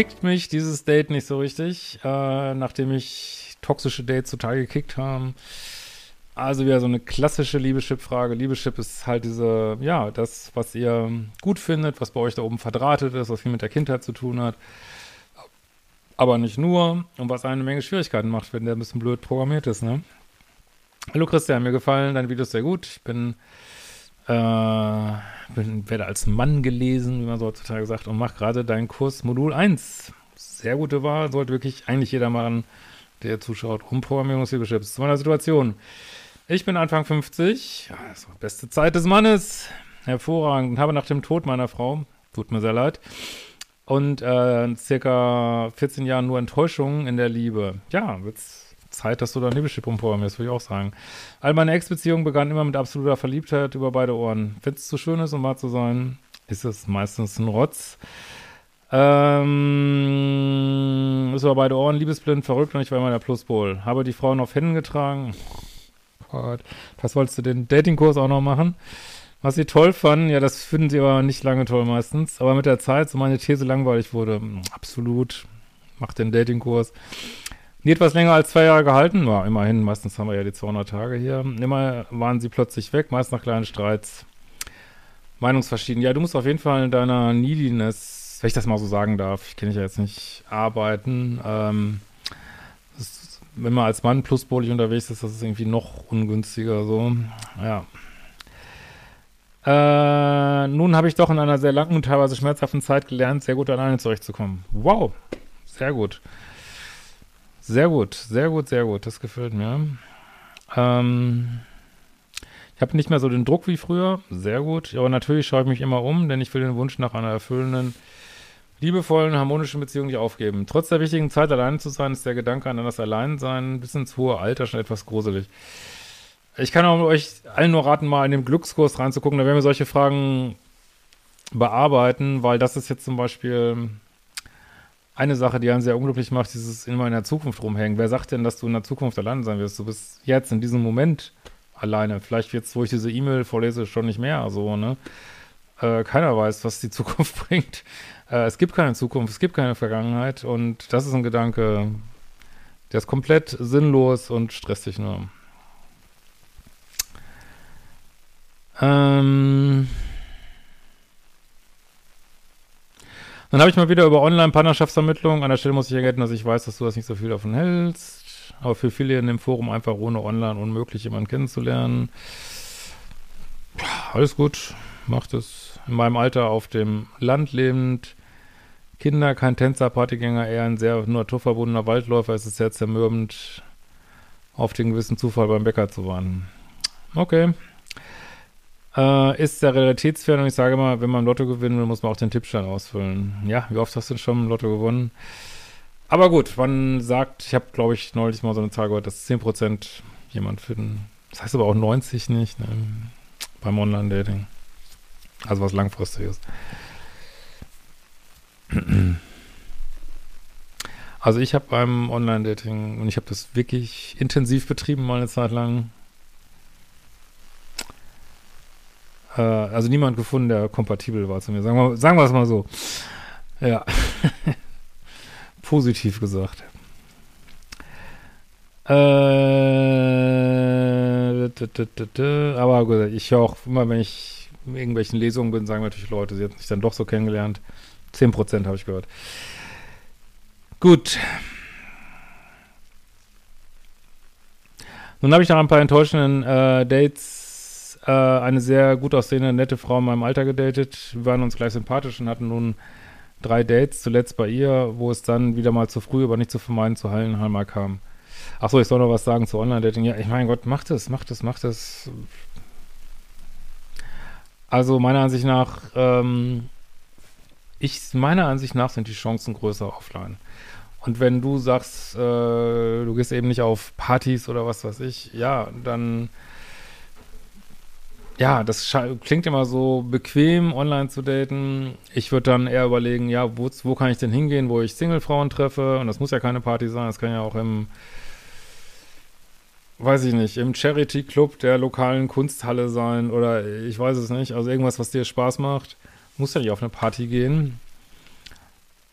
kickt mich dieses Date nicht so richtig, äh, nachdem ich toxische Dates total gekickt haben. Also wieder so eine klassische Liebeschip-Frage. Liebeschip ist halt diese, ja, das, was ihr gut findet, was bei euch da oben verdrahtet ist, was viel mit der Kindheit zu tun hat. Aber nicht nur und was eine Menge Schwierigkeiten macht, wenn der ein bisschen blöd programmiert ist, ne? Hallo Christian, mir gefallen deine Videos sehr gut. Ich bin, äh, bin werde als Mann gelesen, wie man so heutzutage sagt, und mache gerade deinen Kurs Modul 1. Sehr gute Wahl, sollte wirklich eigentlich jeder machen, der zuschaut. Umprogrammierungshilfeschips. Zu meiner Situation. Ich bin Anfang 50, ja, das war beste Zeit des Mannes. Hervorragend. Habe nach dem Tod meiner Frau, tut mir sehr leid, und äh, circa 14 Jahren nur Enttäuschung in der Liebe. Ja, wird's Zeit, dass du dein Liebeschip umprogrammierst, würde ich auch sagen. All meine Ex-Beziehungen begannen immer mit absoluter Verliebtheit über beide Ohren. Wenn es zu schön ist, um wahr zu sein, ist es meistens ein Rotz. Ähm, ist über beide Ohren liebesblind, verrückt und ich war immer der Pluspol. Habe die Frauen auf Händen getragen. Gott, was wolltest du den Datingkurs auch noch machen? Was sie toll fanden, ja, das finden sie aber nicht lange toll meistens. Aber mit der Zeit, so meine These langweilig wurde, mh, absolut, macht den Datingkurs. Nie etwas länger als zwei Jahre gehalten, war immerhin, meistens haben wir ja die 200 Tage hier. Immer waren sie plötzlich weg, meist nach kleinen Streits. Meinungsverschieden. Ja, du musst auf jeden Fall in deiner Neediness, wenn ich das mal so sagen darf, ich kenne dich ja jetzt nicht, arbeiten. Ähm, ist, wenn man als Mann pluspolig unterwegs ist, das ist irgendwie noch ungünstiger so. Ja. Äh, nun habe ich doch in einer sehr langen und teilweise schmerzhaften Zeit gelernt, sehr gut alleine zurechtzukommen. Wow, sehr gut. Sehr gut, sehr gut, sehr gut. Das gefällt mir. Ähm, ich habe nicht mehr so den Druck wie früher. Sehr gut. Aber natürlich schaue ich mich immer um, denn ich will den Wunsch nach einer erfüllenden, liebevollen, harmonischen Beziehung nicht aufgeben. Trotz der wichtigen Zeit, alleine zu sein, ist der Gedanke an das Alleinsein bis ins hohe Alter schon etwas gruselig. Ich kann auch euch allen nur raten, mal in den Glückskurs reinzugucken. Da werden wir solche Fragen bearbeiten, weil das ist jetzt zum Beispiel eine Sache, die einen sehr unglücklich macht, dieses immer in der Zukunft rumhängen. Wer sagt denn, dass du in der Zukunft alleine sein wirst? Du bist jetzt in diesem Moment alleine. Vielleicht jetzt, wo ich diese E-Mail vorlese, schon nicht mehr. So, ne? Äh, keiner weiß, was die Zukunft bringt. Äh, es gibt keine Zukunft, es gibt keine Vergangenheit. Und das ist ein Gedanke, der ist komplett sinnlos und stresst dich nur. Ähm. Dann habe ich mal wieder über Online-Partnerschaftsvermittlung. An der Stelle muss ich ergänzen, dass ich weiß, dass du das nicht so viel davon hältst. Aber für viele in dem Forum einfach ohne Online unmöglich, jemanden kennenzulernen. Alles gut, macht es. In meinem Alter auf dem Land lebend, Kinder, kein Tänzer, Partygänger, eher ein sehr naturverbundener Waldläufer. Es ist sehr zermürbend, auf den gewissen Zufall beim Bäcker zu warten. Okay. Äh, ist der realitätsfern und ich sage immer, wenn man Lotto gewinnen will, muss man auch den Tippschein ausfüllen. Ja, wie oft hast du denn schon im Lotto gewonnen? Aber gut, man sagt, ich habe, glaube ich, neulich mal so eine Zahl gehört, dass 10% jemand finden. Das heißt aber auch 90 nicht, ne? Beim Online-Dating. Also was langfristiges. Also ich habe beim Online-Dating, und ich habe das wirklich intensiv betrieben mal eine Zeit lang, äh, also niemand gefunden, der kompatibel war zu mir. Sagen wir, sagen wir es mal so. Ja. Positiv gesagt. Äh, aber ich höre auch immer, wenn ich in irgendwelchen Lesungen bin, sagen natürlich Leute, sie hätten sich dann doch so kennengelernt. 10% habe ich gehört. Gut. Nun habe ich nach ein paar enttäuschenden äh, Dates äh, eine sehr gut aussehende, nette Frau in meinem Alter gedatet. Wir waren uns gleich sympathisch und hatten nun drei Dates, zuletzt bei ihr, wo es dann wieder mal zu früh, aber nicht zu vermeiden, zu Hallenhalmer kam. Achso, ich soll noch was sagen zu Online-Dating. Ja, ich mein Gott, macht es, macht es, macht es. Also meiner Ansicht nach, ähm, ich, meiner Ansicht nach sind die Chancen größer offline. Und wenn du sagst, äh, du gehst eben nicht auf Partys oder was weiß ich, ja, dann ja, das klingt immer so bequem, online zu daten. Ich würde dann eher überlegen, ja, wo, wo kann ich denn hingehen, wo ich Single-Frauen treffe? Und das muss ja keine Party sein, das kann ja auch im, weiß ich nicht, im Charity-Club der lokalen Kunsthalle sein oder ich weiß es nicht. Also irgendwas, was dir Spaß macht. Muss ja nicht auf eine Party gehen.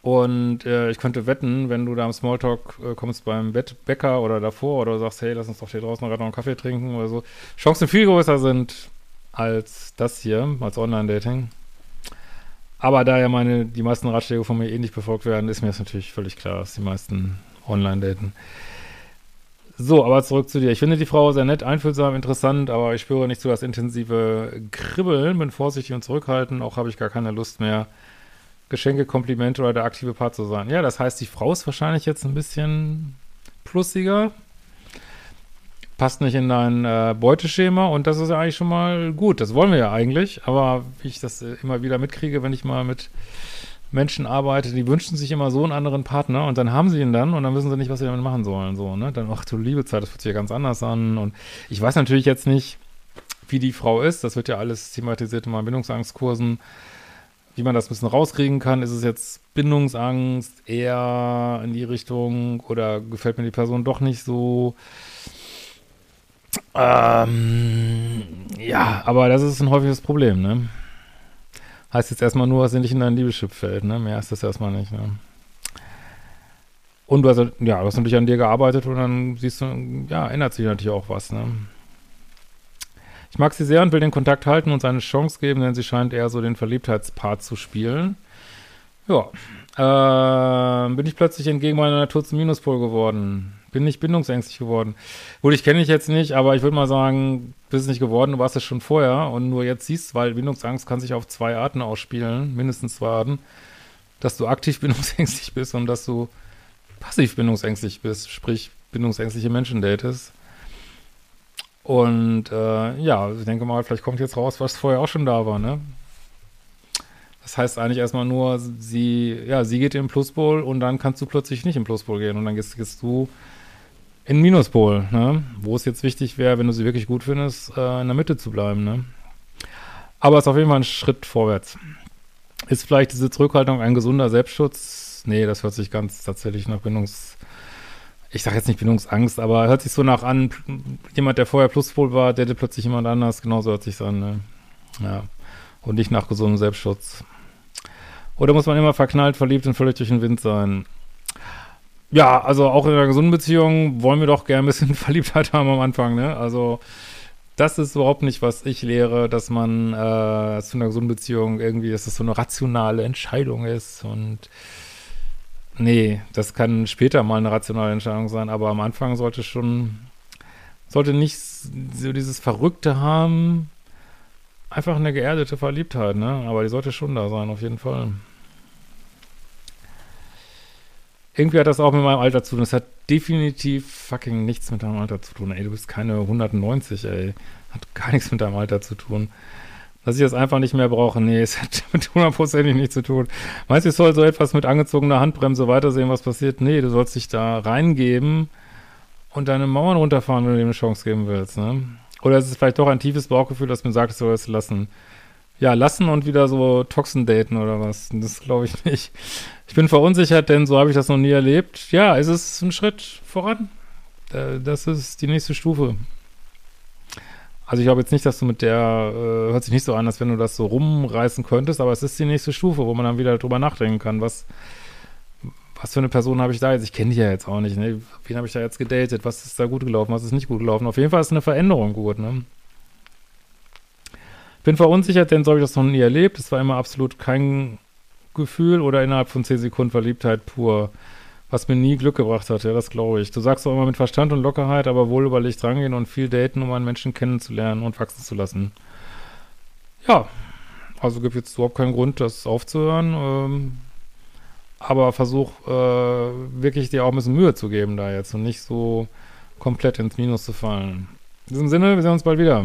Und äh, ich könnte wetten, wenn du da am Smalltalk äh, kommst beim Bett Bäcker oder davor oder sagst, hey, lass uns doch hier draußen gerade noch einen Kaffee trinken oder so, Chancen viel größer sind als das hier, als Online-Dating. Aber da ja meine, die meisten Ratschläge von mir eh nicht befolgt werden, ist mir das natürlich völlig klar, dass die meisten online daten. So, aber zurück zu dir. Ich finde die Frau sehr nett, einfühlsam, interessant, aber ich spüre nicht so das intensive Kribbeln, bin vorsichtig und zurückhaltend, auch habe ich gar keine Lust mehr, Geschenke, Komplimente oder der aktive Part zu sein. Ja, das heißt, die Frau ist wahrscheinlich jetzt ein bisschen plussiger, passt nicht in dein äh, Beuteschema und das ist ja eigentlich schon mal gut. Das wollen wir ja eigentlich, aber wie ich das äh, immer wieder mitkriege, wenn ich mal mit Menschen arbeite, die wünschen sich immer so einen anderen Partner und dann haben sie ihn dann und dann wissen sie nicht, was sie damit machen sollen. So, ne? Dann, ach du liebe Zeit, das fühlt sich ja ganz anders an. Und ich weiß natürlich jetzt nicht, wie die Frau ist. Das wird ja alles thematisiert in meinen Bindungsangstkursen wie man das ein bisschen rauskriegen kann. Ist es jetzt Bindungsangst eher in die Richtung oder gefällt mir die Person doch nicht so? Ähm, ja, aber das ist ein häufiges Problem, ne? Heißt jetzt erstmal nur, dass sie nicht in dein Liebeschip fällt, ne? Mehr ist das erstmal nicht, ne? Und du hast, ja, du hast natürlich an dir gearbeitet und dann siehst du, ja, ändert sich natürlich auch was, ne? Ich mag sie sehr und will den Kontakt halten und seine Chance geben, denn sie scheint eher so den Verliebtheitspart zu spielen. Ja. Äh, bin ich plötzlich entgegen meiner Natur zum Minuspol geworden. Bin nicht bindungsängstlich geworden. Gut, ich kenne dich jetzt nicht, aber ich würde mal sagen, bist nicht geworden, du warst es schon vorher und nur jetzt siehst, weil Bindungsangst kann sich auf zwei Arten ausspielen, mindestens zwei Arten, dass du aktiv bindungsängstlich bist und dass du passiv bindungsängstlich bist, sprich bindungsängstliche Menschen datest. Und äh, ja, ich denke mal, vielleicht kommt jetzt raus, was vorher auch schon da war, ne? Das heißt eigentlich erstmal nur, sie, ja, sie geht in den Pluspol und dann kannst du plötzlich nicht in Pluspol gehen und dann gehst, gehst du in Minuspol, ne? Wo es jetzt wichtig wäre, wenn du sie wirklich gut findest, äh, in der Mitte zu bleiben, ne? Aber es ist auf jeden Fall ein Schritt vorwärts. Ist vielleicht diese Zurückhaltung ein gesunder Selbstschutz? Nee, das hört sich ganz tatsächlich nach Bindungs- ich sage jetzt nicht Bindungsangst, aber hört sich so nach an, jemand, der vorher Pluspol war, der plötzlich jemand anders, genauso hört sich an, ne? Ja. Und nicht nach gesundem Selbstschutz. Oder muss man immer verknallt, verliebt und völlig durch den Wind sein? Ja, also auch in einer gesunden Beziehung wollen wir doch gerne ein bisschen Verliebtheit haben am Anfang, ne? Also, das ist überhaupt nicht, was ich lehre, dass man äh, zu einer gesunden Beziehung irgendwie, dass das so eine rationale Entscheidung ist und Nee, das kann später mal eine rationale Entscheidung sein, aber am Anfang sollte schon, sollte nicht so dieses Verrückte haben, einfach eine geerdete Verliebtheit, ne? Aber die sollte schon da sein, auf jeden Fall. Irgendwie hat das auch mit meinem Alter zu tun. Das hat definitiv fucking nichts mit deinem Alter zu tun. Ey, du bist keine 190, ey. Hat gar nichts mit deinem Alter zu tun dass ich das einfach nicht mehr brauche. Nee, es hat mit hundertprozentig nichts zu tun. Meinst du, ich soll so etwas mit angezogener Handbremse weitersehen, was passiert? Nee, du sollst dich da reingeben und deine Mauern runterfahren, wenn du dem eine Chance geben willst, ne? Oder ist es vielleicht doch ein tiefes Bauchgefühl, das mir sagt, du sollst lassen. Ja, lassen und wieder so Toxen daten oder was? Das glaube ich nicht. Ich bin verunsichert, denn so habe ich das noch nie erlebt. Ja, es ist ein Schritt voran. Das ist die nächste Stufe. Also ich glaube jetzt nicht, dass du mit der, äh, hört sich nicht so an, als wenn du das so rumreißen könntest, aber es ist die nächste Stufe, wo man dann wieder drüber nachdenken kann, was, was für eine Person habe ich da jetzt? Ich kenne die ja jetzt auch nicht, ne? Wen habe ich da jetzt gedatet? Was ist da gut gelaufen? Was ist nicht gut gelaufen? Auf jeden Fall ist eine Veränderung gut, ne? Bin verunsichert, denn so habe ich das noch nie erlebt. Es war immer absolut kein Gefühl oder innerhalb von zehn Sekunden Verliebtheit pur. was mir nie Glück gebracht hat, ja, das glaube ich. Du sagst auch immer mit Verstand und Lockerheit, aber wohl überlegt rangehen und viel daten, um einen Menschen kennenzulernen und wachsen zu lassen. Ja, also gibt jetzt überhaupt keinen Grund, das aufzuhören. Ähm, aber versuch äh, wirklich dir auch ein bisschen Mühe zu geben da jetzt und nicht so komplett ins Minus zu fallen. In diesem Sinne, wir sehen uns bald wieder.